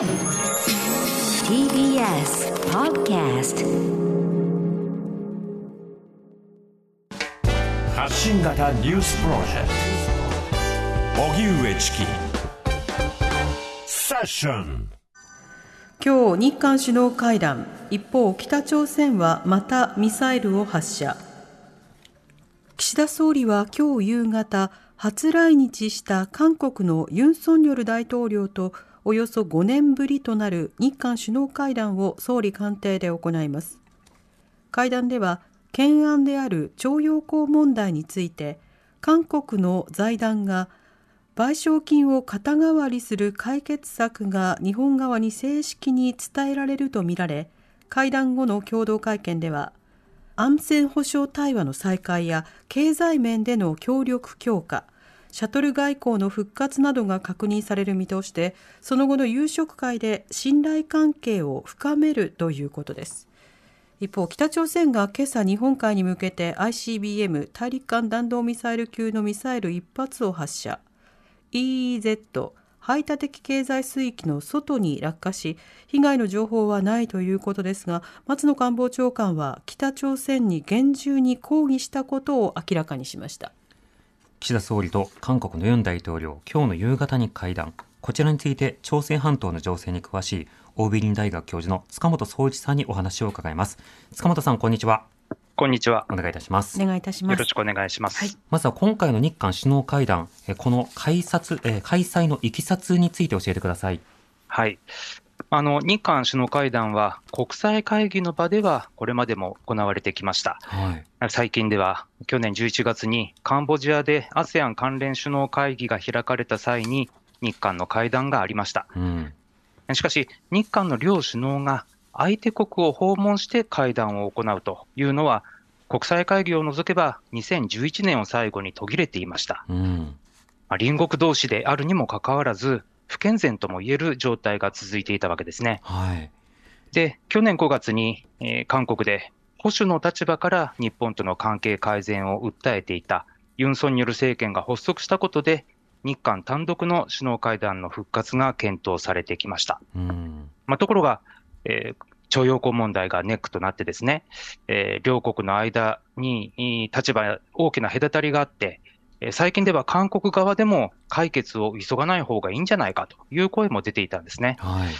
TBS Podcast 発信型ニュースプロジェクト。荻上チキ。セッション。今日日韓首脳会談。一方北朝鮮はまたミサイルを発射。岸田総理は今日夕方初来日した韓国のユン・ソンニョル大統領とおよそ5年ぶりとなる日韓首脳会談を総理官邸で行います。会談では懸案である徴用工問題について韓国の財団が賠償金を肩代わりする解決策が日本側に正式に伝えられるとみられ会談後の共同会見では安全保障対話の再開や経済面での協力強化シャトル外交の復活などが確認される見通しでその後の夕食会で信頼関係を深めるということです。一方北朝鮮が今朝日本海に向けて ICBM 大陸間弾道ミサイル級のミサイル1発を発射。EEZ 排他的経済水域の外に落下し被害の情報はないということですが松野官房長官は北朝鮮に厳重に抗議したことを明らかにしました。岸田総理と韓国のユン大統領今日の夕方に会談こちらについて朝鮮半島の情勢に詳しいオービリン大学教授の塚本総一さんにお話を伺います塚本さんこんにちはこんにちは。お願いいたします。お願いいたします。よろしくお願いします。はい、まずは今回の日韓首脳会談、この開殺、え開催のいきさつについて教えてください。はい。あの日韓首脳会談は国際会議の場ではこれまでも行われてきました。はい、最近では去年11月にカンボジアで ASEAN 関連首脳会議が開かれた際に日韓の会談がありました。うん、しかし日韓の両首脳が相手国を訪問して会談を行うというのは、国際会議を除けば2011年を最後に途切れていました。うん、まあ、隣国同士であるにもかかわらず、不健全ともいえる状態が続いていたわけですね。はい、で、去年5月に、えー、韓国で保守の立場から日本との関係改善を訴えていたユン・ソンニョル政権が発足したことで、日韓単独の首脳会談の復活が検討されてきました。うんまあ、ところが、えー、徴用工問題がネックとなってですね、えー、両国の間に立場、大きな隔たりがあって、最近では韓国側でも解決を急がない方がいいんじゃないかという声も出ていたんですね。はい、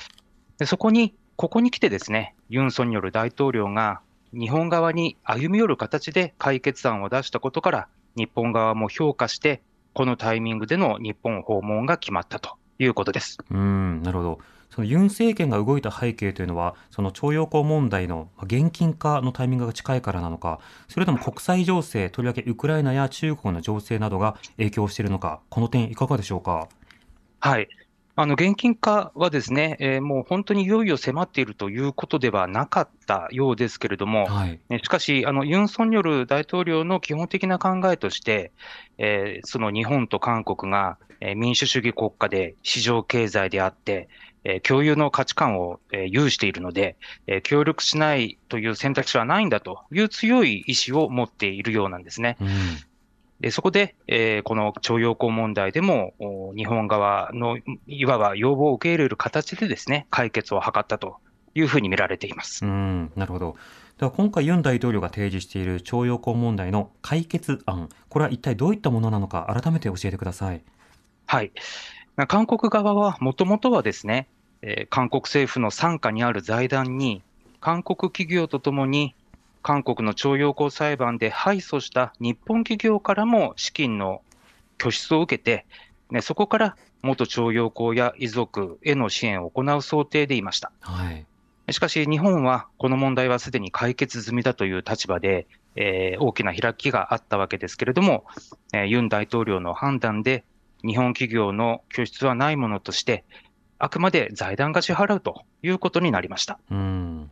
でそこに、ここに来てですね、ユン・ソンニョル大統領が日本側に歩み寄る形で解決案を出したことから、日本側も評価して、このタイミングでの日本訪問が決まったということです。うんなるほど。そのユン政権が動いた背景というのは、その徴用工問題の現金化のタイミングが近いからなのか、それとも国際情勢、とりわけウクライナや中国の情勢などが影響しているのか、この点、いかがでしょうか？はい。あの現金化はですね、えー、もう本当にいよいよ迫っているということではなかったようですけれども、はい、しかし、あのユン・ソンニョル大統領の基本的な考えとして、えー、その日本と韓国が民主主義国家で市場経済であって、え共有の価値観を、え有しているので、え協力しないという選択肢はないんだという強い意志を持っているようなんですね。うんでそこで、えー、この徴用工問題でも、日本側のいわば要望を受け入れる形でですね、解決を図ったというふうに見られています。うんなるほど。では今回ユン大統領が提示している徴用工問題の解決案、これは一体どういったものなのか、改めて教えてください。はい。韓国側はもともとはですね、えー、韓国政府の傘下にある財団に、韓国企業とともに、韓国の徴用工裁判で敗訴した日本企業からも資金の拠出を受けて、ね、そこから元徴用工や遺族への支援を行う想定でいました。はい、しかし、日本はこの問題はすでに解決済みだという立場で、えー、大きな開きがあったわけですけれども、えー、ユン大統領の判断で、日本企業の拠出はないものとして、あくまで財団が支払うということになりました。うん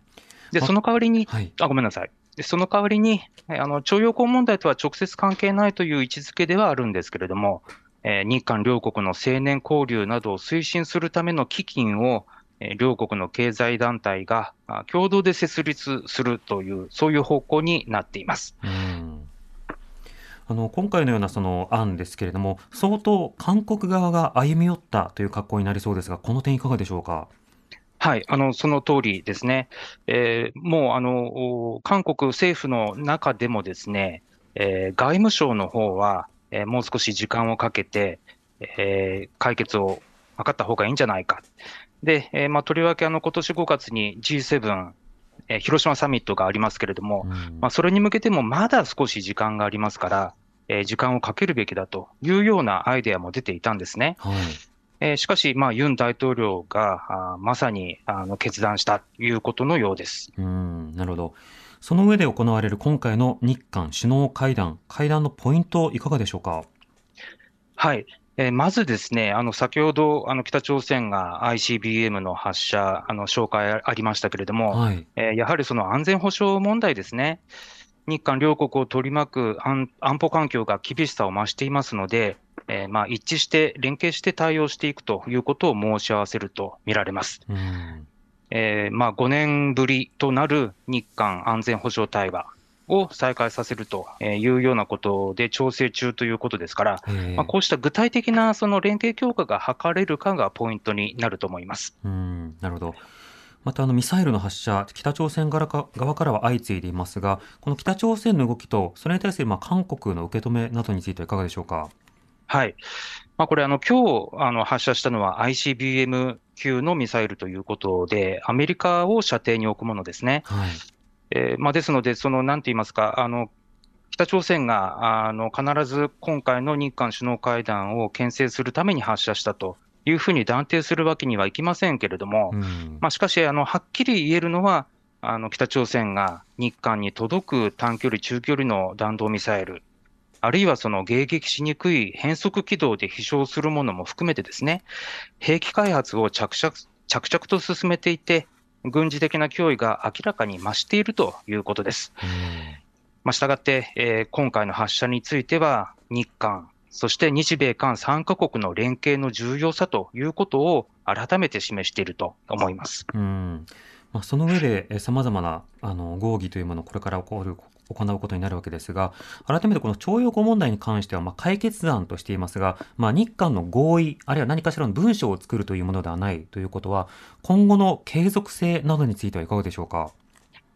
で、その代わりに、はい、あ、ごめんなさい。でその代わりに、あの、徴用工問題とは直接関係ないという位置づけではあるんですけれども、えー、日韓両国の青年交流などを推進するための基金を、えー、両国の経済団体が共同で設立するという、そういう方向になっています。うんあの今回のようなその案ですけれども、相当韓国側が歩み寄ったという格好になりそうですが、この点いかがでしょうか？はい、あのその通りですね、えー、もうあの韓国政府の中でもですね、えー、外務省の方は、えー、もう少し時間をかけて、えー、解決を図った方がいいんじゃないか。で、えーまあ、とりわけあの今年5月に G7、えー、広島サミットがありますけれども、うん、まあ、それに向けてもまだ少し時間がありますから、えー、時間をかけるべきだというようなアイデアも出ていたんですね。はいえー、しかし、まあ、ユン大統領があまさにあの決断したということのようです。うんなるほど。その上で行われる今回の日韓首脳会談、会談のポイント、いかがでしょうか？はい、えー、まずですね、あの先ほどあの北朝鮮が ICBM の発射、あの紹介ありましたけれども、はい、えー、やはりその安全保障問題ですね。日韓両国を取り巻く安保環境が厳しさを増していますので、えー、まあ一致して連携して対応していくということを申し合わせると見られます。えー、まあ5年ぶりとなる日韓安全保障対話を再開させるというようなことで調整中ということですから、まあ、こうした具体的なその連携強化が図れるかがポイントになると思います。うんなるほどまたあのミサイルの発射、北朝鮮側からは相次いでいますが、この北朝鮮の動きと、それに対するまあ韓国の受け止めなどについてはいかがでしょうか？はい。まあ、これ、あの、今日、あの、発射したのは ICBM 級のミサイルということで、アメリカを射程に置くものですね。はい。えー、まあ、ですので、その、なんて言いますか、あの、北朝鮮が、あの、必ず今回の日韓首脳会談を牽制するために発射したというふうに断定するわけにはいきませんけれども、うん、まあ、しかし、あの、はっきり言えるのは、あの、北朝鮮が日韓に届く短距離、中距離の弾道ミサイル、あるいはその迎撃しにくい変則軌道で飛翔するものも含めてですね、兵器開発を着々着々と進めていて、軍事的な脅威が明らかに増しているということです。まあ、したがって、えー、今回の発射については、日韓、そして日米韓3カ国の連携の重要さということを改めて示していると思います。うんまあ、その上で、さまざまなあの合議というものをこれから起こる行うことになるわけですが、改めてこの徴用工問題に関しては、まあ、解決案としていますが、まあ、日韓の合意、あるいは何かしらの文書を作るというものではないということは、今後の継続性などについてはいかがでしょうか。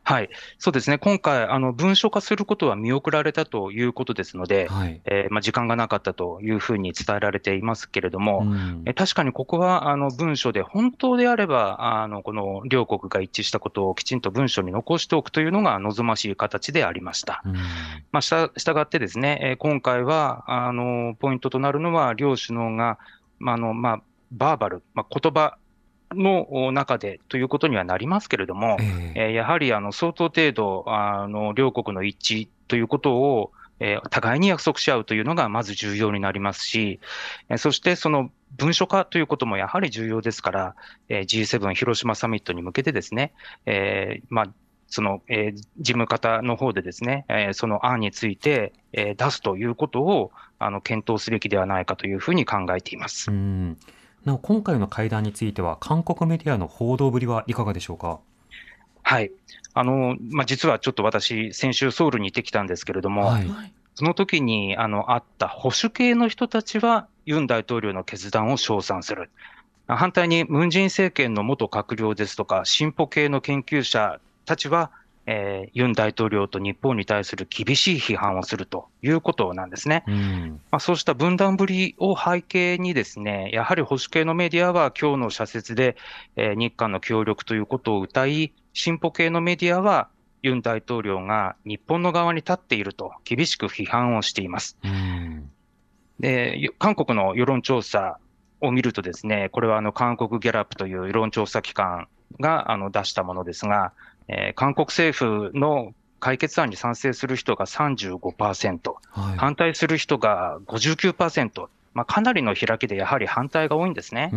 はい、そうですね、今回、あの文書化することは見送られたということですので、はい、えー、まあ、時間がなかったというふうに伝えられていますけれども、うん、え確かにここはあの文書で、本当であればあの、この両国が一致したことをきちんと文書に残しておくというのが望ましい形でありました。うん、まあ、したしたがってですね、え今回はあのポイントとなるのは、両首脳が、まあのまあ、バーバル、まあ、言葉の中でということにはなりますけれども、えー、やはりあの相当程度あの、両国の一致ということを、えー、互いに約束し合うというのがまず重要になりますし、えー、そしてその文書化ということもやはり重要ですから、えー、G7 広島サミットに向けてですね、えーまあ、その、えー、事務方の方でですね、えー、その案について、えー、出すということをあの検討すべきではないかというふうに考えています。うんなお今回の会談については、韓国メディアの報道ぶりはいかがでしょうか？はいあのまあ、実はちょっと私、先週、ソウルに行ってきたんですけれども、はい、その時にあの会った保守系の人たちは、ユン大統領の決断を称賛する。反対にムン・ジェイン政権の元閣僚ですとか、進歩系の研究者たちは、えー、ユン大統領と日本に対する厳しい批判をするということなんですね。うん、まあ、そうした分断ぶりを背景にですね、やはり保守系のメディアは今日の社説で、えー、日韓の協力ということを謳い、進歩系のメディアはユン大統領が日本の側に立っていると厳しく批判をしています。うん、で韓国の世論調査を見るとですね、これはあの韓国ギャラップという世論調査機関があの出したものですが、えー、韓国政府の解決案に賛成する人が35%、はい、反対する人が59%、まあ、かなりの開きでやはり反対が多いんですね。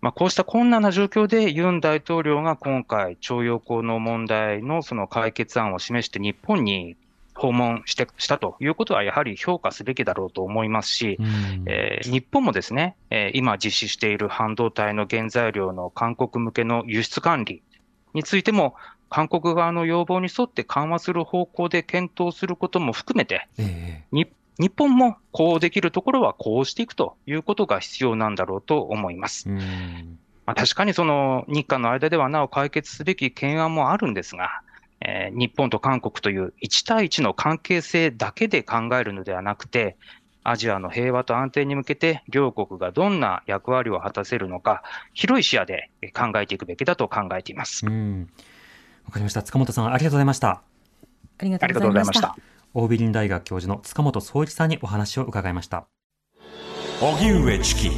まあ、こうした困難な状況でユン大統領が今回、徴用工の問題のその解決案を示して日本に訪問してしたということは、やはり評価すべきだろうと思いますし、えー、日本もですね、えー、今実施している半導体の原材料の韓国向けの輸出管理、についても、韓国側の要望に沿って緩和する方向で検討することも含めて、えー、日本もこうできるところはこうしていくということが必要なんだろうと思います。まあ、確かにその日韓の間ではなお解決すべき懸案もあるんですが、えー、日本と韓国という1対1の関係性だけで考えるのではなくて、アジアの平和と安定に向けて両国がどんな役割を果たせるのか、広い視野で考えていくべきだと考えています。わかりました。塚本さん、ありがとうございました。ありがとうございました。大美林大学教授の塚本総一さんにお話を伺いました。荻上チキ